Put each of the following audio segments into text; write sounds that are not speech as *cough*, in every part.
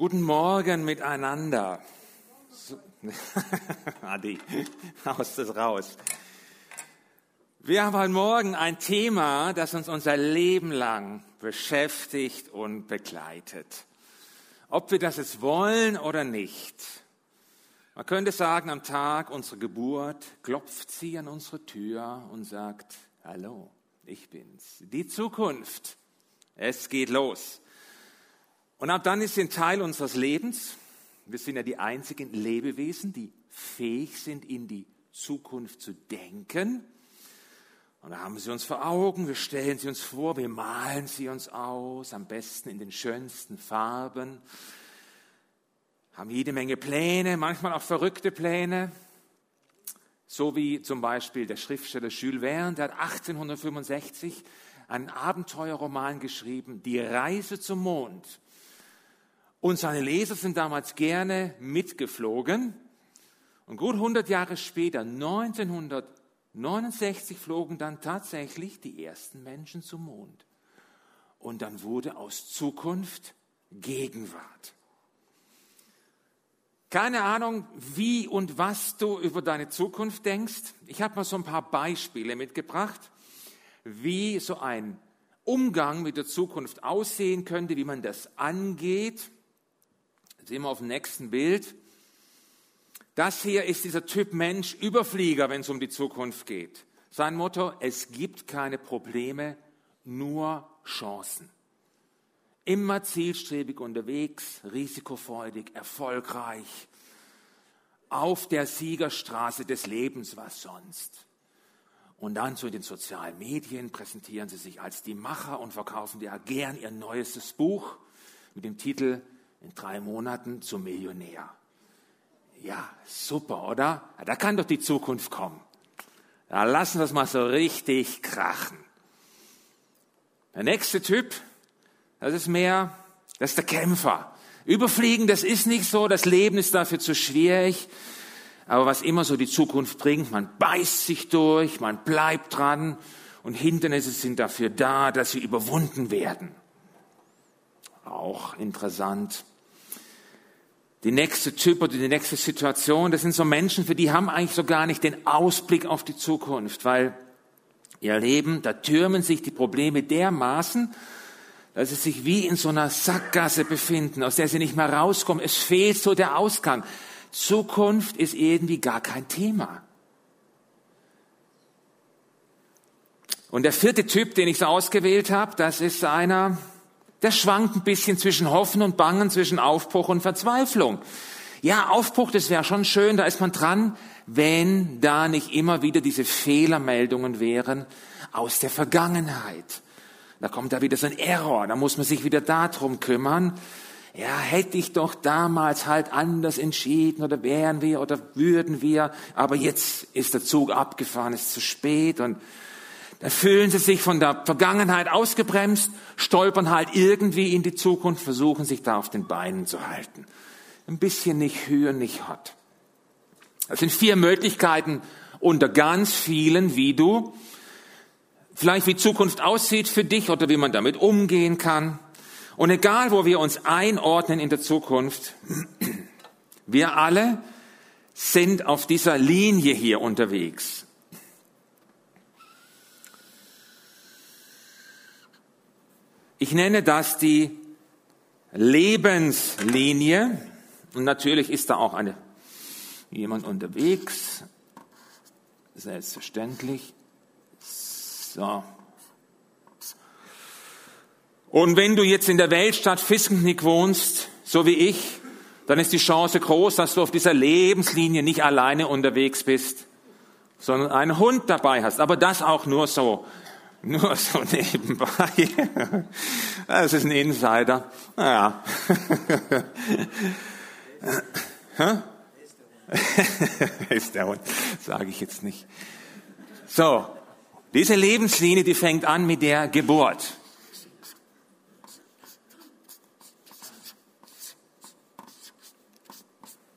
Guten Morgen miteinander. *laughs* Adi, haust es raus. Wir haben heute Morgen ein Thema, das uns unser Leben lang beschäftigt und begleitet. Ob wir das jetzt wollen oder nicht. Man könnte sagen, am Tag unserer Geburt klopft sie an unsere Tür und sagt, hallo, ich bin's. Die Zukunft. Es geht los. Und ab dann ist sie ein Teil unseres Lebens. Wir sind ja die einzigen Lebewesen, die fähig sind, in die Zukunft zu denken. Und da haben sie uns vor Augen, wir stellen sie uns vor, wir malen sie uns aus, am besten in den schönsten Farben, haben jede Menge Pläne, manchmal auch verrückte Pläne, so wie zum Beispiel der Schriftsteller Jules Verne, der hat 1865 einen Abenteuerroman geschrieben, Die Reise zum Mond. Und seine Leser sind damals gerne mitgeflogen. Und gut 100 Jahre später, 1969, flogen dann tatsächlich die ersten Menschen zum Mond. Und dann wurde aus Zukunft Gegenwart. Keine Ahnung, wie und was du über deine Zukunft denkst. Ich habe mal so ein paar Beispiele mitgebracht, wie so ein Umgang mit der Zukunft aussehen könnte, wie man das angeht. Sehen wir auf dem nächsten Bild. Das hier ist dieser Typ Mensch, Überflieger, wenn es um die Zukunft geht. Sein Motto, es gibt keine Probleme, nur Chancen. Immer zielstrebig unterwegs, risikofreudig, erfolgreich, auf der Siegerstraße des Lebens, was sonst. Und dann zu den sozialen Medien präsentieren sie sich als die Macher und verkaufen ja gern ihr neuestes Buch mit dem Titel In drei Monaten zum Millionär. Ja, super, oder? Da kann doch die Zukunft kommen. Da lassen wir es mal so richtig krachen. Der nächste Typ, das ist mehr, das ist der Kämpfer. Überfliegen, das ist nicht so, das Leben ist dafür zu schwierig. Aber was immer so die Zukunft bringt, man beißt sich durch, man bleibt dran und Hindernisse sind dafür da, dass sie überwunden werden. Auch interessant. Die nächste Typ oder die nächste Situation, das sind so Menschen, für die haben eigentlich so gar nicht den Ausblick auf die Zukunft, weil ihr Leben, da türmen sich die Probleme dermaßen, dass sie sich wie in so einer Sackgasse befinden, aus der sie nicht mehr rauskommen. Es fehlt so der Ausgang. Zukunft ist irgendwie gar kein Thema. Und der vierte Typ, den ich so ausgewählt habe, das ist einer, der schwankt ein bisschen zwischen Hoffen und Bangen, zwischen Aufbruch und Verzweiflung. Ja, Aufbruch, das wäre schon schön, da ist man dran, wenn da nicht immer wieder diese Fehlermeldungen wären aus der Vergangenheit. Da kommt da wieder so ein Error, da muss man sich wieder darum kümmern. Ja, hätte ich doch damals halt anders entschieden oder wären wir oder würden wir, aber jetzt ist der Zug abgefahren, ist zu spät und da fühlen sie sich von der Vergangenheit ausgebremst, stolpern halt irgendwie in die Zukunft, versuchen sich da auf den Beinen zu halten. Ein bisschen nicht höher, nicht hot. Das sind vier Möglichkeiten unter ganz vielen, wie du vielleicht wie Zukunft aussieht für dich oder wie man damit umgehen kann. Und egal, wo wir uns einordnen in der Zukunft, *clears throat* wir alle sind auf dieser Linie hier unterwegs. Ich nenne das die Lebenslinie. Und natürlich ist da auch eine, jemand unterwegs. Selbstverständlich. So. Und wenn du jetzt in der Weltstadt Fiskentnick wohnst, so wie ich, dann ist die Chance groß, dass du auf dieser Lebenslinie nicht alleine unterwegs bist, sondern einen Hund dabei hast. Aber das auch nur so, nur *laughs* so nebenbei. Das ist ein Insider. Naja. *laughs* ist der Hund, sage ich jetzt nicht. So, diese Lebenslinie, die fängt an mit der Geburt.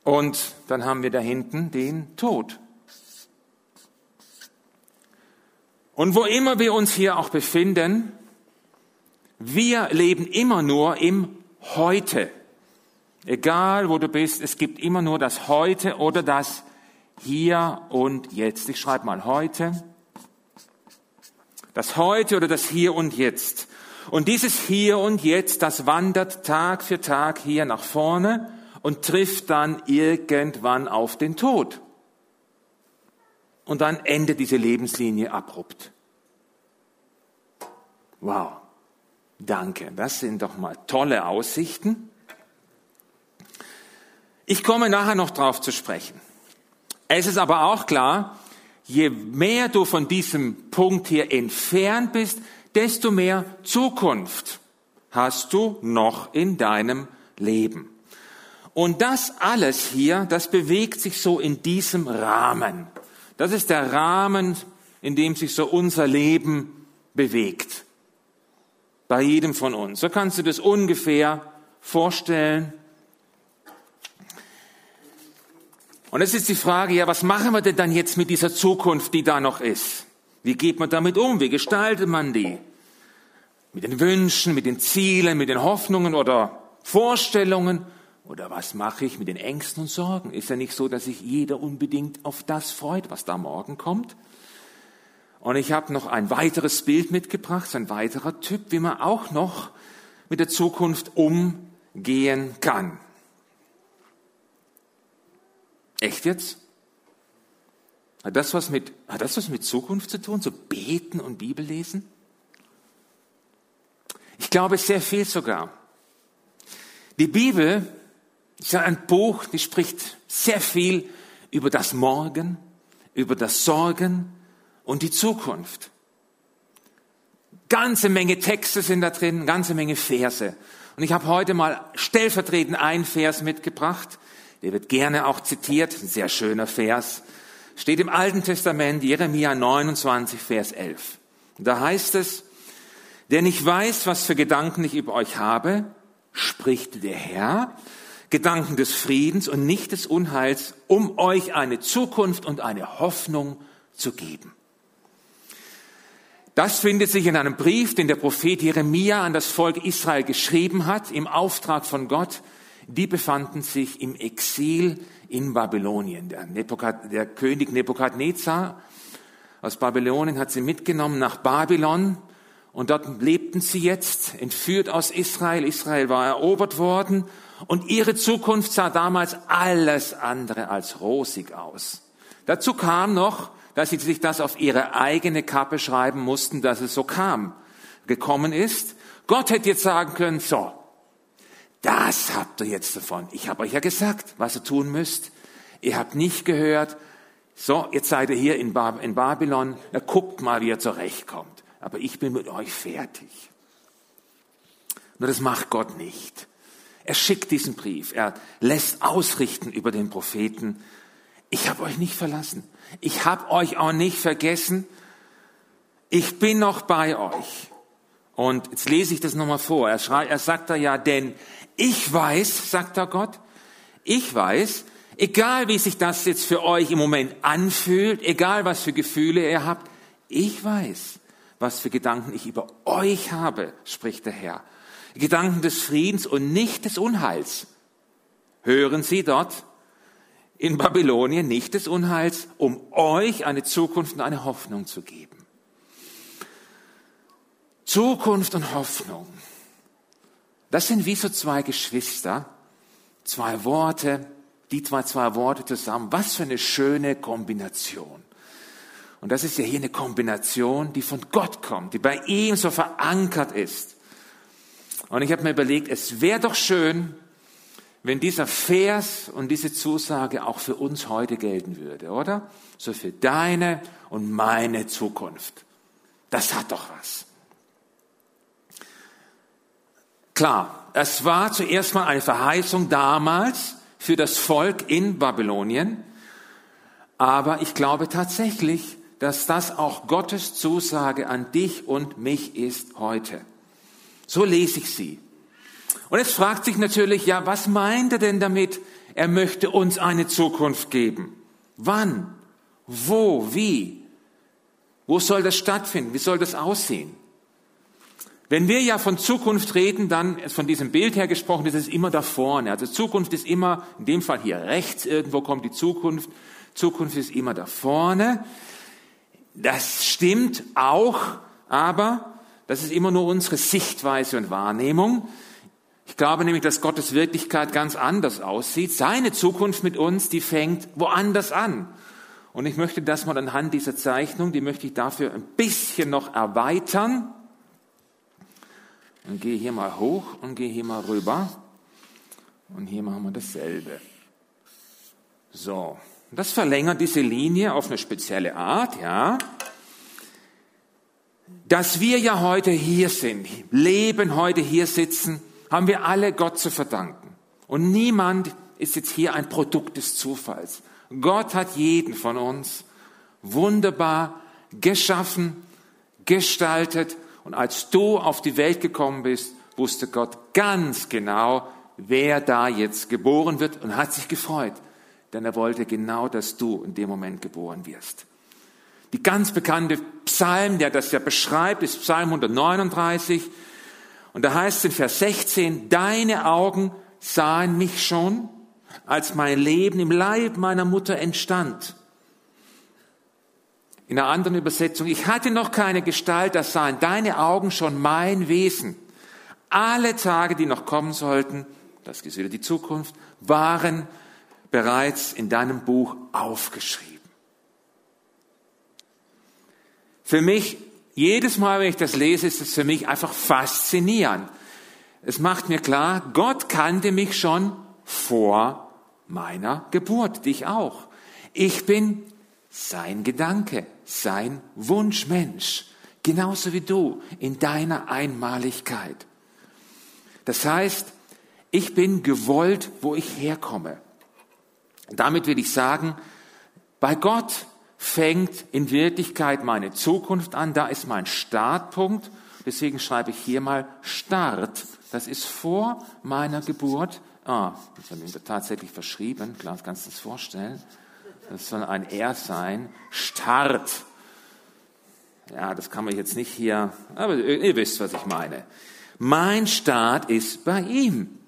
Und dann haben wir da hinten den Tod. Und wo immer wir uns hier auch befinden, wir leben immer nur im Heute. Egal wo du bist, es gibt immer nur das Heute oder das Hier und Jetzt. Ich schreibe mal heute. Das Heute oder das Hier und Jetzt. Und dieses Hier und Jetzt, das wandert Tag für Tag hier nach vorne und trifft dann irgendwann auf den Tod. Und dann endet diese Lebenslinie abrupt. Wow. Danke. Das sind doch mal tolle Aussichten. Ich komme nachher noch drauf zu sprechen. Es ist aber auch klar, je mehr du von diesem Punkt hier entfernt bist, desto mehr Zukunft hast du noch in deinem Leben. Und das alles hier, das bewegt sich so in diesem Rahmen. Das ist der Rahmen, in dem sich so unser Leben bewegt. Bei jedem von uns. So kannst du das ungefähr vorstellen. Und es ist die Frage, ja, was machen wir denn dann jetzt mit dieser Zukunft, die da noch ist? Wie geht man damit um? Wie gestaltet man die? Mit den Wünschen, mit den Zielen, mit den Hoffnungen oder Vorstellungen? Oder was mache ich mit den Ängsten und Sorgen? Ist ja nicht so, dass sich jeder unbedingt auf das freut, was da morgen kommt. Und ich habe noch ein weiteres Bild mitgebracht, ein weiterer Typ, wie man auch noch mit der Zukunft umgehen kann. Echt jetzt? Hat das was mit, hat das was mit Zukunft zu tun? So beten und Bibel lesen? Ich glaube sehr viel sogar. Die Bibel ist ein Buch, die spricht sehr viel über das Morgen, über das Sorgen und die Zukunft. Ganze Menge Texte sind da drin, ganze Menge Verse. Und ich habe heute mal stellvertretend einen Vers mitgebracht. Der wird gerne auch zitiert, ein sehr schöner Vers. Steht im Alten Testament, Jeremia 29, Vers 11. Da heißt es, denn ich weiß, was für Gedanken ich über euch habe, spricht der Herr, Gedanken des Friedens und nicht des Unheils, um euch eine Zukunft und eine Hoffnung zu geben. Das findet sich in einem Brief, den der Prophet Jeremia an das Volk Israel geschrieben hat, im Auftrag von Gott. Die befanden sich im Exil in Babylonien. Der, Nepokad, der König Nebukadnezar aus Babylonien hat sie mitgenommen nach Babylon und dort lebten sie jetzt, entführt aus Israel. Israel war erobert worden und ihre Zukunft sah damals alles andere als rosig aus. Dazu kam noch, dass sie sich das auf ihre eigene Kappe schreiben mussten, dass es so kam, gekommen ist. Gott hätte jetzt sagen können, so, das habt ihr jetzt davon. Ich habe euch ja gesagt, was ihr tun müsst. Ihr habt nicht gehört. So, jetzt seid ihr hier in, Babylon. Na, guckt mal, wie ihr zurechtkommt. Aber ich bin mit euch fertig. Nur das macht Gott nicht. Er schickt diesen Brief. Er lässt ausrichten über den Propheten. Ich habe euch nicht verlassen. Ich habe euch auch nicht vergessen. Ich bin noch bei euch. Und jetzt lese ich das nochmal vor. Er, schreit, er sagt da ja, denn ich weiß, sagt da Gott, ich weiß, egal wie sich das jetzt für euch im Moment anfühlt, egal was für Gefühle ihr habt, ich weiß, was für Gedanken ich über euch habe, spricht der Herr. Gedanken des Friedens und nicht des Unheils. Hören Sie dort in Babylonien nicht des Unheils, um euch eine Zukunft und eine Hoffnung zu geben. Zukunft und Hoffnung. Das sind wie so zwei Geschwister, zwei Worte, die zwei, zwei Worte zusammen. Was für eine schöne Kombination. Und das ist ja hier eine Kombination, die von Gott kommt, die bei ihm so verankert ist. Und ich habe mir überlegt, es wäre doch schön, wenn dieser Vers und diese Zusage auch für uns heute gelten würde, oder? So für deine und meine Zukunft. Das hat doch was. Klar, es war zuerst mal eine Verheißung damals für das Volk in Babylonien, aber ich glaube tatsächlich, dass das auch Gottes Zusage an dich und mich ist heute. So lese ich sie. Und jetzt fragt sich natürlich, ja, was meint er denn damit? Er möchte uns eine Zukunft geben. Wann? Wo? Wie? Wo soll das stattfinden? Wie soll das aussehen? Wenn wir ja von Zukunft reden, dann von diesem Bild her gesprochen, ist es immer da vorne. Also Zukunft ist immer, in dem Fall hier rechts irgendwo kommt die Zukunft. Zukunft ist immer da vorne. Das stimmt auch, aber das ist immer nur unsere Sichtweise und Wahrnehmung. Ich glaube nämlich, dass Gottes Wirklichkeit ganz anders aussieht. Seine Zukunft mit uns, die fängt woanders an. Und ich möchte das mal anhand dieser Zeichnung, die möchte ich dafür ein bisschen noch erweitern. Und gehe hier mal hoch und gehe hier mal rüber. Und hier machen wir dasselbe. So. Das verlängert diese Linie auf eine spezielle Art, ja. Dass wir ja heute hier sind, leben, heute hier sitzen, haben wir alle Gott zu verdanken. Und niemand ist jetzt hier ein Produkt des Zufalls. Gott hat jeden von uns wunderbar geschaffen, gestaltet. Und als du auf die Welt gekommen bist, wusste Gott ganz genau, wer da jetzt geboren wird und hat sich gefreut. Denn er wollte genau, dass du in dem Moment geboren wirst. Die ganz bekannte Psalm, der das ja beschreibt, ist Psalm 139. Und da heißt es in Vers 16, deine Augen sahen mich schon, als mein Leben im Leib meiner Mutter entstand. In einer anderen Übersetzung, ich hatte noch keine Gestalt, das sahen deine Augen schon mein Wesen. Alle Tage, die noch kommen sollten, das ist wieder die Zukunft, waren bereits in deinem Buch aufgeschrieben. Für mich, jedes Mal, wenn ich das lese, ist es für mich einfach faszinierend. Es macht mir klar, Gott kannte mich schon vor meiner Geburt, dich auch. Ich bin sein Gedanke, sein Wunschmensch, genauso wie du in deiner Einmaligkeit. Das heißt, ich bin gewollt, wo ich herkomme. Damit will ich sagen, bei Gott fängt in Wirklichkeit meine Zukunft an, da ist mein Startpunkt. Deswegen schreibe ich hier mal Start. Das ist vor meiner Geburt. Ah, das haben wir tatsächlich verschrieben. Klar, kannst du das vorstellen? Das soll ein R sein. Start. Ja, das kann man jetzt nicht hier, aber ihr wisst, was ich meine. Mein Start ist bei ihm.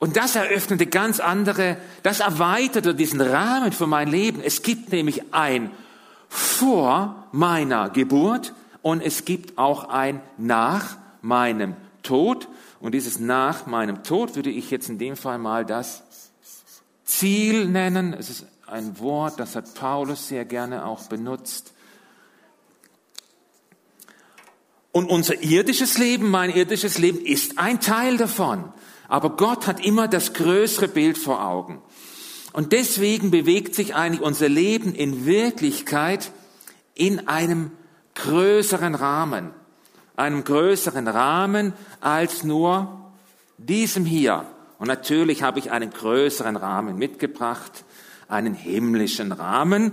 Und das eröffnete ganz andere, das erweiterte diesen Rahmen für mein Leben. Es gibt nämlich ein vor meiner Geburt und es gibt auch ein nach meinem Tod. Und dieses nach meinem Tod würde ich jetzt in dem Fall mal das Ziel nennen. Es ist ein Wort, das hat Paulus sehr gerne auch benutzt. Und unser irdisches Leben, mein irdisches Leben ist ein Teil davon. Aber Gott hat immer das größere Bild vor Augen. Und deswegen bewegt sich eigentlich unser Leben in Wirklichkeit in einem größeren Rahmen. Einem größeren Rahmen als nur diesem hier. Und natürlich habe ich einen größeren Rahmen mitgebracht, einen himmlischen Rahmen.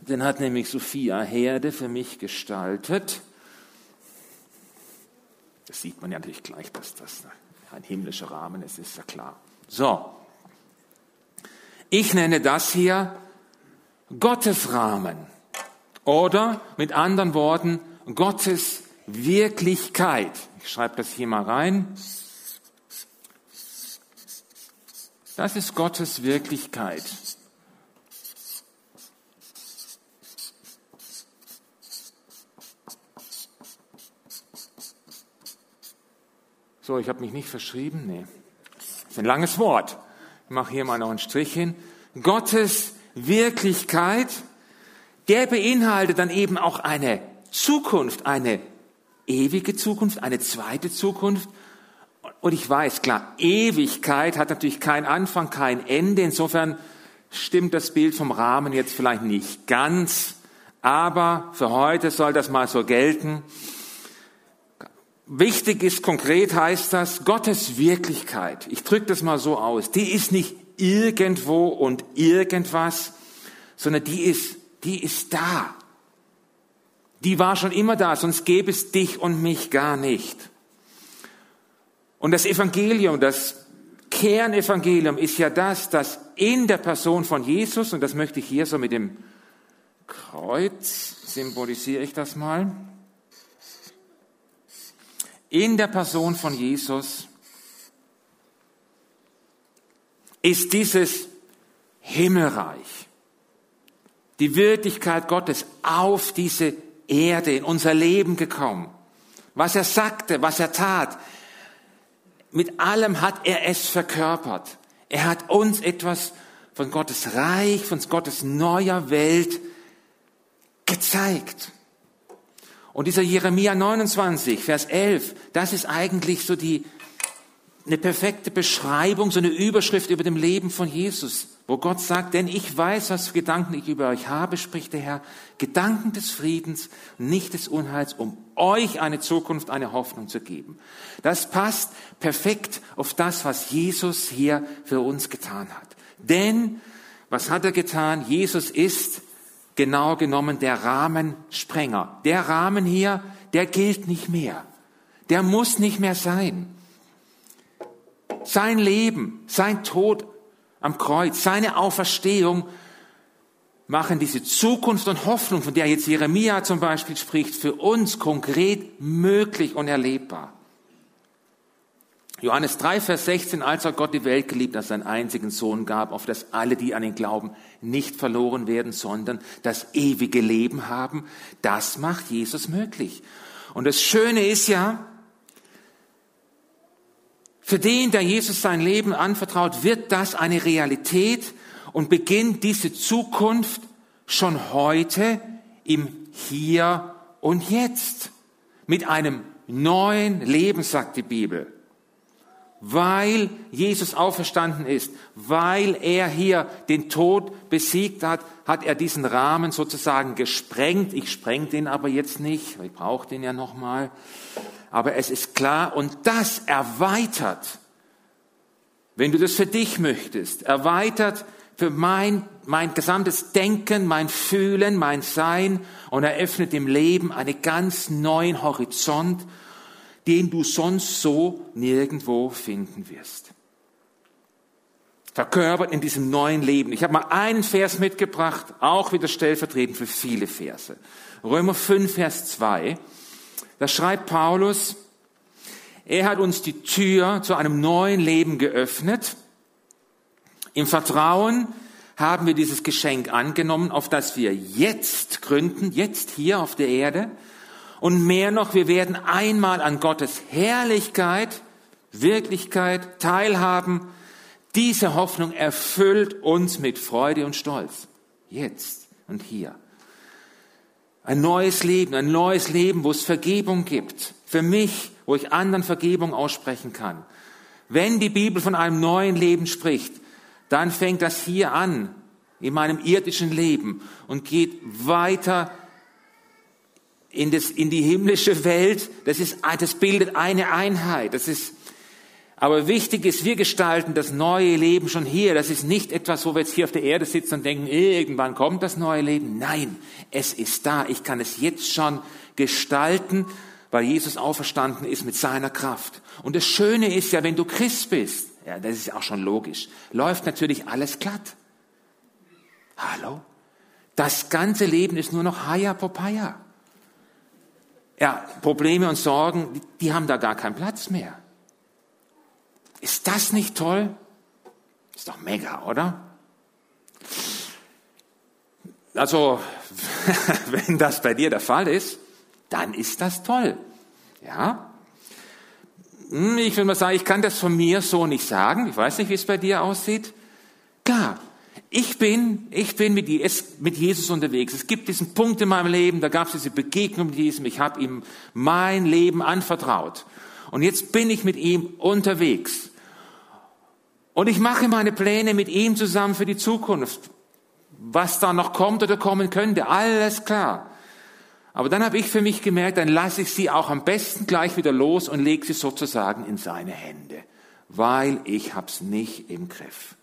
Den hat nämlich Sophia Herde für mich gestaltet. Das sieht man ja natürlich gleich, dass das ein himmlischer Rahmen, es ist ja klar. So. Ich nenne das hier Gottes Rahmen. Oder mit anderen Worten, Gottes Wirklichkeit. Ich schreibe das hier mal rein. Das ist Gottes Wirklichkeit. So, ich habe mich nicht verschrieben. Nee. Das ist ein langes Wort. Ich mache hier mal noch einen Strich hin. Gottes Wirklichkeit, der beinhaltet dann eben auch eine Zukunft, eine ewige Zukunft, eine zweite Zukunft. Und ich weiß, klar, Ewigkeit hat natürlich keinen Anfang, kein Ende. Insofern stimmt das Bild vom Rahmen jetzt vielleicht nicht ganz. Aber für heute soll das mal so gelten. Wichtig ist konkret heißt das, Gottes Wirklichkeit, ich drücke das mal so aus, die ist nicht irgendwo und irgendwas, sondern die ist, die ist da. Die war schon immer da, sonst gäbe es dich und mich gar nicht. Und das Evangelium, das Kernevangelium ist ja das, dass in der Person von Jesus, und das möchte ich hier so mit dem Kreuz, symbolisiere ich das mal, in der Person von Jesus ist dieses Himmelreich, die Wirklichkeit Gottes auf diese Erde, in unser Leben gekommen. Was er sagte, was er tat, mit allem hat er es verkörpert. Er hat uns etwas von Gottes Reich, von Gottes neuer Welt gezeigt. Und dieser Jeremia 29, Vers 11, das ist eigentlich so die, eine perfekte Beschreibung, so eine Überschrift über dem Leben von Jesus, wo Gott sagt, denn ich weiß, was für Gedanken ich über euch habe, spricht der Herr, Gedanken des Friedens, nicht des Unheils, um euch eine Zukunft, eine Hoffnung zu geben. Das passt perfekt auf das, was Jesus hier für uns getan hat. Denn, was hat er getan? Jesus ist genau genommen der Rahmensprenger. Der Rahmen hier, der gilt nicht mehr. Der muss nicht mehr sein. Sein Leben, sein Tod am Kreuz, seine Auferstehung machen diese Zukunft und Hoffnung, von der jetzt Jeremia zum Beispiel spricht, für uns konkret möglich und erlebbar. Johannes 3, Vers 16, als hat Gott die Welt geliebt, dass seinen einzigen Sohn gab, auf dass alle, die an ihn glauben, nicht verloren werden, sondern das ewige Leben haben. Das macht Jesus möglich. Und das Schöne ist ja, für den, der Jesus sein Leben anvertraut, wird das eine Realität und beginnt diese Zukunft schon heute im Hier und Jetzt mit einem neuen Leben, sagt die Bibel weil Jesus auferstanden ist, weil er hier den Tod besiegt hat, hat er diesen Rahmen sozusagen gesprengt. Ich spreng den aber jetzt nicht, ich brauche den ja nochmal. Aber es ist klar und das erweitert, wenn du das für dich möchtest, erweitert für mein, mein gesamtes Denken, mein Fühlen, mein Sein und eröffnet dem Leben einen ganz neuen Horizont den du sonst so nirgendwo finden wirst. Verkörpert in diesem neuen Leben. Ich habe mal einen Vers mitgebracht, auch wieder stellvertretend für viele Verse. Römer 5, Vers 2. Da schreibt Paulus, er hat uns die Tür zu einem neuen Leben geöffnet. Im Vertrauen haben wir dieses Geschenk angenommen, auf das wir jetzt gründen, jetzt hier auf der Erde. Und mehr noch, wir werden einmal an Gottes Herrlichkeit, Wirklichkeit teilhaben. Diese Hoffnung erfüllt uns mit Freude und Stolz. Jetzt und hier. Ein neues Leben, ein neues Leben, wo es Vergebung gibt. Für mich, wo ich anderen Vergebung aussprechen kann. Wenn die Bibel von einem neuen Leben spricht, dann fängt das hier an, in meinem irdischen Leben und geht weiter in, das, in die himmlische Welt. Das, ist, das bildet eine Einheit. Das ist, aber wichtig ist, wir gestalten das neue Leben schon hier. Das ist nicht etwas, wo wir jetzt hier auf der Erde sitzen und denken, irgendwann kommt das neue Leben. Nein, es ist da. Ich kann es jetzt schon gestalten, weil Jesus auferstanden ist mit seiner Kraft. Und das Schöne ist ja, wenn du Christ bist, ja, das ist auch schon logisch, läuft natürlich alles glatt. Hallo? Das ganze Leben ist nur noch Haya Popaya. Ja, Probleme und Sorgen, die haben da gar keinen Platz mehr. Ist das nicht toll? Ist doch mega, oder? Also, *laughs* wenn das bei dir der Fall ist, dann ist das toll. Ja? Hm, ich will mal sagen, ich kann das von mir so nicht sagen. Ich weiß nicht, wie es bei dir aussieht. Klar, ich bin, ich bin mit Jesus unterwegs. Es gibt diesen Punkt in meinem Leben, da gab es diese Begegnung mit Jesus. Ich habe ihm mein Leben anvertraut. Und jetzt bin ich mit ihm unterwegs. Und ich mache meine Pläne mit ihm zusammen für die Zukunft. Was da noch kommt oder kommen könnte, alles klar. Aber dann habe ich für mich gemerkt, dann lasse ich sie auch am besten gleich wieder los und lege sie sozusagen in seine Hände, weil ich hab's nicht im Griff.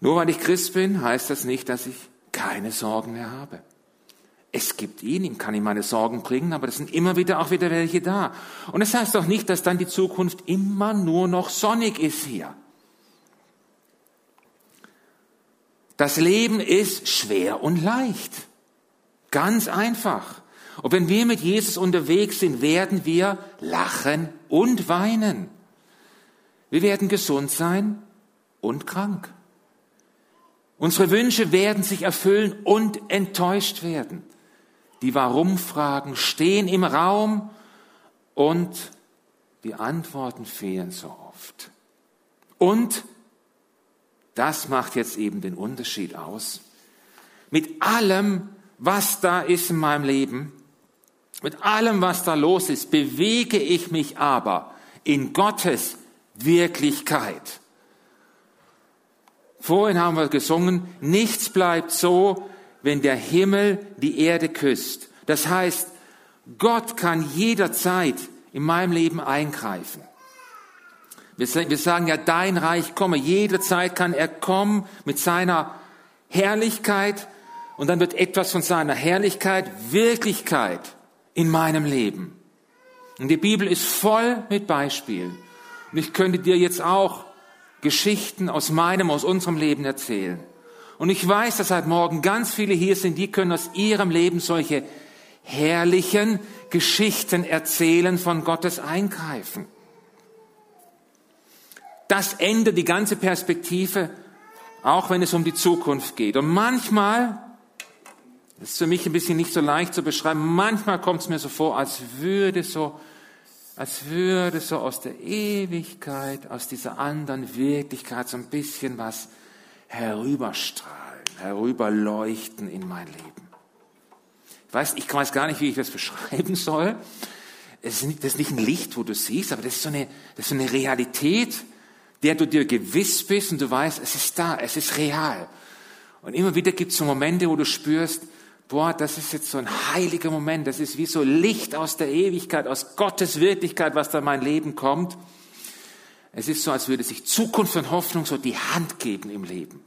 Nur weil ich Christ bin, heißt das nicht, dass ich keine Sorgen mehr habe. Es gibt ihn, ihm kann ich meine Sorgen bringen, aber es sind immer wieder auch wieder welche da. Und es das heißt doch nicht, dass dann die Zukunft immer nur noch sonnig ist hier. Das Leben ist schwer und leicht. Ganz einfach. Und wenn wir mit Jesus unterwegs sind, werden wir lachen und weinen. Wir werden gesund sein und krank. Unsere Wünsche werden sich erfüllen und enttäuscht werden. Die Warum-Fragen stehen im Raum und die Antworten fehlen so oft. Und das macht jetzt eben den Unterschied aus. Mit allem, was da ist in meinem Leben, mit allem, was da los ist, bewege ich mich aber in Gottes Wirklichkeit. Vorhin haben wir gesungen, nichts bleibt so, wenn der Himmel die Erde küsst. Das heißt, Gott kann jederzeit in meinem Leben eingreifen. Wir sagen ja, dein Reich komme. Jederzeit kann er kommen mit seiner Herrlichkeit und dann wird etwas von seiner Herrlichkeit Wirklichkeit in meinem Leben. Und die Bibel ist voll mit Beispielen. Und ich könnte dir jetzt auch Geschichten aus meinem, aus unserem Leben erzählen. Und ich weiß, dass heute Morgen ganz viele hier sind, die können aus ihrem Leben solche herrlichen Geschichten erzählen von Gottes Eingreifen. Das ändert die ganze Perspektive, auch wenn es um die Zukunft geht. Und manchmal, das ist für mich ein bisschen nicht so leicht zu beschreiben, manchmal kommt es mir so vor, als würde so als würde so aus der Ewigkeit, aus dieser anderen Wirklichkeit so ein bisschen was herüberstrahlen, herüberleuchten in mein Leben. Ich weiß, ich weiß gar nicht, wie ich das beschreiben soll. Es ist nicht, das ist nicht ein Licht, wo du siehst, aber das ist so eine, das ist so eine Realität, der du dir gewiss bist und du weißt, es ist da, es ist real. Und immer wieder gibt es so Momente, wo du spürst, boah, das ist jetzt so ein heiliger Moment, das ist wie so Licht aus der Ewigkeit, aus Gottes Wirklichkeit, was da in mein Leben kommt. Es ist so, als würde sich Zukunft und Hoffnung so die Hand geben im Leben.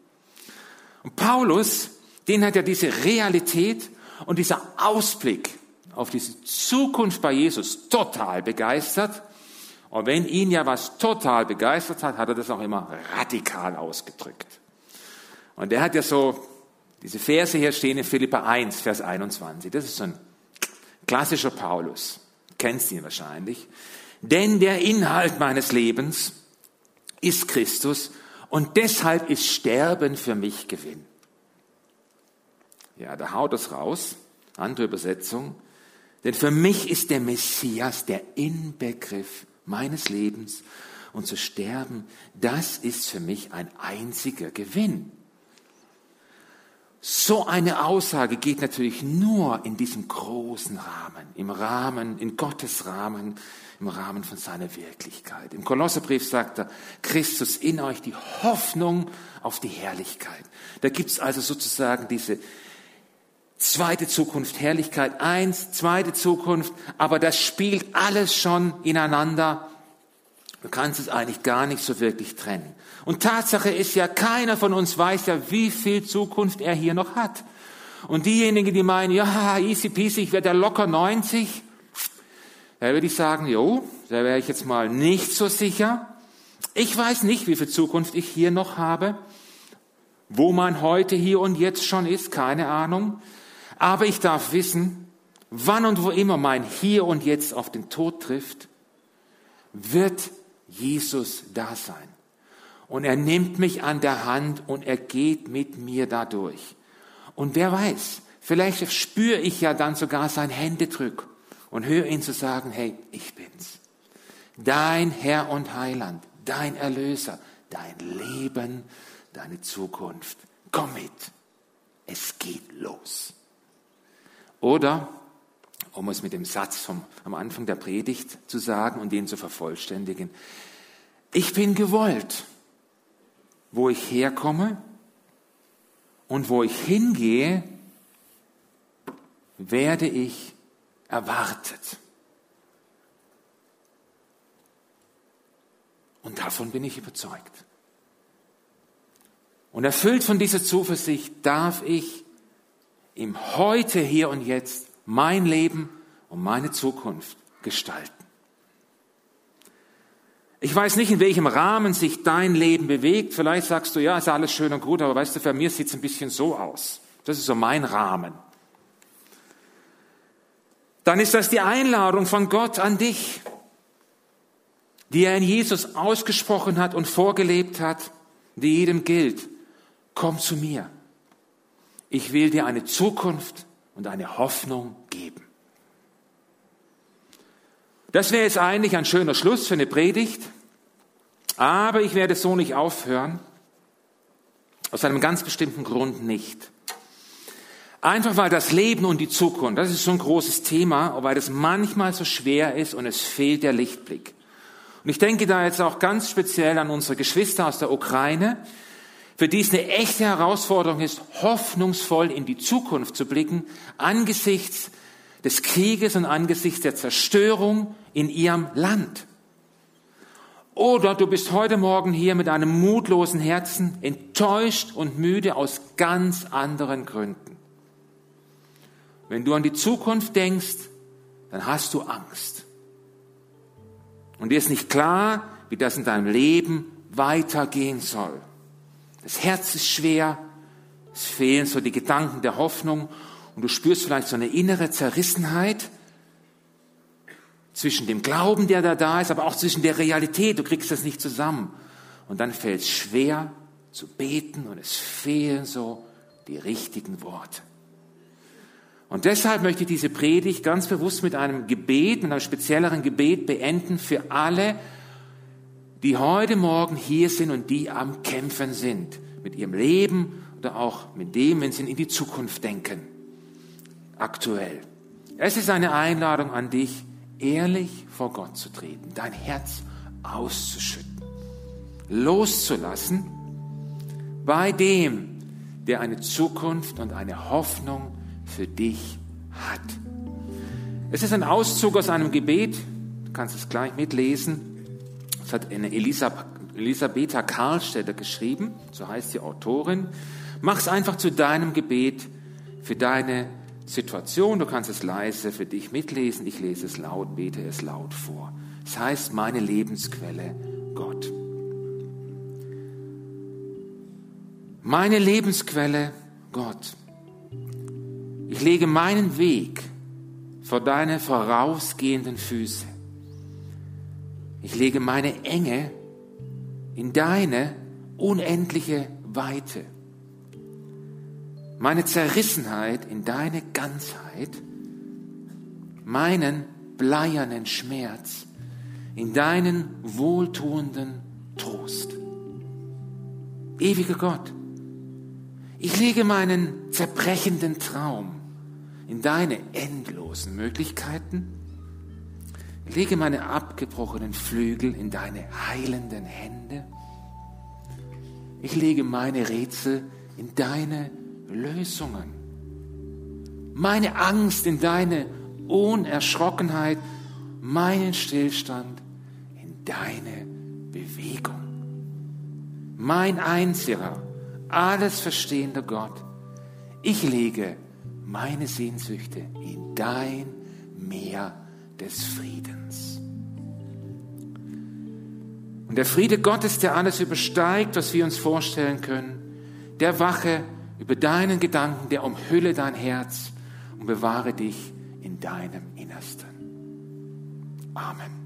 Und Paulus, den hat ja diese Realität und dieser Ausblick auf diese Zukunft bei Jesus total begeistert. Und wenn ihn ja was total begeistert hat, hat er das auch immer radikal ausgedrückt. Und er hat ja so diese Verse hier stehen in Philippa 1, Vers 21. Das ist so ein klassischer Paulus. Kennst ihn wahrscheinlich. Denn der Inhalt meines Lebens ist Christus und deshalb ist Sterben für mich Gewinn. Ja, da haut es raus. Andere Übersetzung. Denn für mich ist der Messias der Inbegriff meines Lebens und zu sterben, das ist für mich ein einziger Gewinn. So eine Aussage geht natürlich nur in diesem großen Rahmen, im Rahmen, in Gottes Rahmen, im Rahmen von seiner Wirklichkeit. Im Kolosserbrief sagt er, Christus in euch die Hoffnung auf die Herrlichkeit. Da gibt's also sozusagen diese zweite Zukunft, Herrlichkeit eins, zweite Zukunft, aber das spielt alles schon ineinander. Du kannst es eigentlich gar nicht so wirklich trennen. Und Tatsache ist ja, keiner von uns weiß ja, wie viel Zukunft er hier noch hat. Und diejenigen, die meinen, ja, easy peasy, ich werde ja locker 90, da würde ich sagen, jo, da wäre ich jetzt mal nicht so sicher. Ich weiß nicht, wie viel Zukunft ich hier noch habe, wo man heute hier und jetzt schon ist, keine Ahnung. Aber ich darf wissen, wann und wo immer mein Hier und Jetzt auf den Tod trifft, wird Jesus da sein und er nimmt mich an der Hand und er geht mit mir dadurch. Und wer weiß, vielleicht spüre ich ja dann sogar sein Händedrück und höre ihn zu sagen, hey, ich bin's. Dein Herr und Heiland, dein Erlöser, dein Leben, deine Zukunft. Komm mit. Es geht los. Oder, um es mit dem Satz vom, am Anfang der Predigt zu sagen und den zu vervollständigen, ich bin gewollt wo ich herkomme und wo ich hingehe, werde ich erwartet. Und davon bin ich überzeugt. Und erfüllt von dieser Zuversicht darf ich im Heute, hier und jetzt mein Leben und meine Zukunft gestalten. Ich weiß nicht, in welchem Rahmen sich dein Leben bewegt. Vielleicht sagst du, ja, ist alles schön und gut, aber weißt du, für mir sieht es ein bisschen so aus. Das ist so mein Rahmen. dann ist das die Einladung von Gott an dich, die er in Jesus ausgesprochen hat und vorgelebt hat, die jedem gilt. Komm zu mir. Ich will dir eine Zukunft und eine Hoffnung geben. Das wäre jetzt eigentlich ein schöner Schluss für eine Predigt, aber ich werde so nicht aufhören, aus einem ganz bestimmten Grund nicht. Einfach weil das Leben und die Zukunft, das ist so ein großes Thema, weil es manchmal so schwer ist und es fehlt der Lichtblick. Und ich denke da jetzt auch ganz speziell an unsere Geschwister aus der Ukraine, für die es eine echte Herausforderung ist, hoffnungsvoll in die Zukunft zu blicken, angesichts des Krieges und angesichts der Zerstörung in ihrem Land. Oder du bist heute Morgen hier mit einem mutlosen Herzen, enttäuscht und müde aus ganz anderen Gründen. Wenn du an die Zukunft denkst, dann hast du Angst. Und dir ist nicht klar, wie das in deinem Leben weitergehen soll. Das Herz ist schwer, es fehlen so die Gedanken der Hoffnung und du spürst vielleicht so eine innere Zerrissenheit zwischen dem Glauben, der da da ist, aber auch zwischen der Realität. Du kriegst das nicht zusammen. Und dann fällt es schwer zu beten und es fehlen so die richtigen Worte. Und deshalb möchte ich diese Predigt ganz bewusst mit einem Gebet, mit einem spezielleren Gebet beenden für alle, die heute Morgen hier sind und die am Kämpfen sind mit ihrem Leben oder auch mit dem, wenn sie in die Zukunft denken. Aktuell. Es ist eine Einladung an dich, ehrlich vor Gott zu treten, dein Herz auszuschütten, loszulassen bei dem, der eine Zukunft und eine Hoffnung für dich hat. Es ist ein Auszug aus einem Gebet, du kannst es gleich mitlesen. Das hat eine Elisabetha Karlstädter geschrieben, so heißt die Autorin. Mach es einfach zu deinem Gebet für deine Situation. Du kannst es leise für dich mitlesen. Ich lese es laut, bete es laut vor. Es heißt meine Lebensquelle Gott. Meine Lebensquelle Gott. Ich lege meinen Weg vor deine vorausgehenden Füße. Ich lege meine Enge in deine unendliche Weite. Meine Zerrissenheit in deine Ganzheit. Meinen bleiernen Schmerz in deinen wohltuenden Trost. Ewiger Gott, ich lege meinen zerbrechenden Traum in deine endlosen Möglichkeiten. Lege meine abgebrochenen Flügel in deine heilenden Hände. Ich lege meine Rätsel in deine Lösungen. Meine Angst in deine Unerschrockenheit, meinen Stillstand in deine Bewegung. Mein einziger, alles verstehender Gott, ich lege meine Sehnsüchte in dein Meer des Friedens. Und der Friede Gottes, der alles übersteigt, was wir uns vorstellen können, der wache über deinen Gedanken, der umhülle dein Herz und bewahre dich in deinem Innersten. Amen.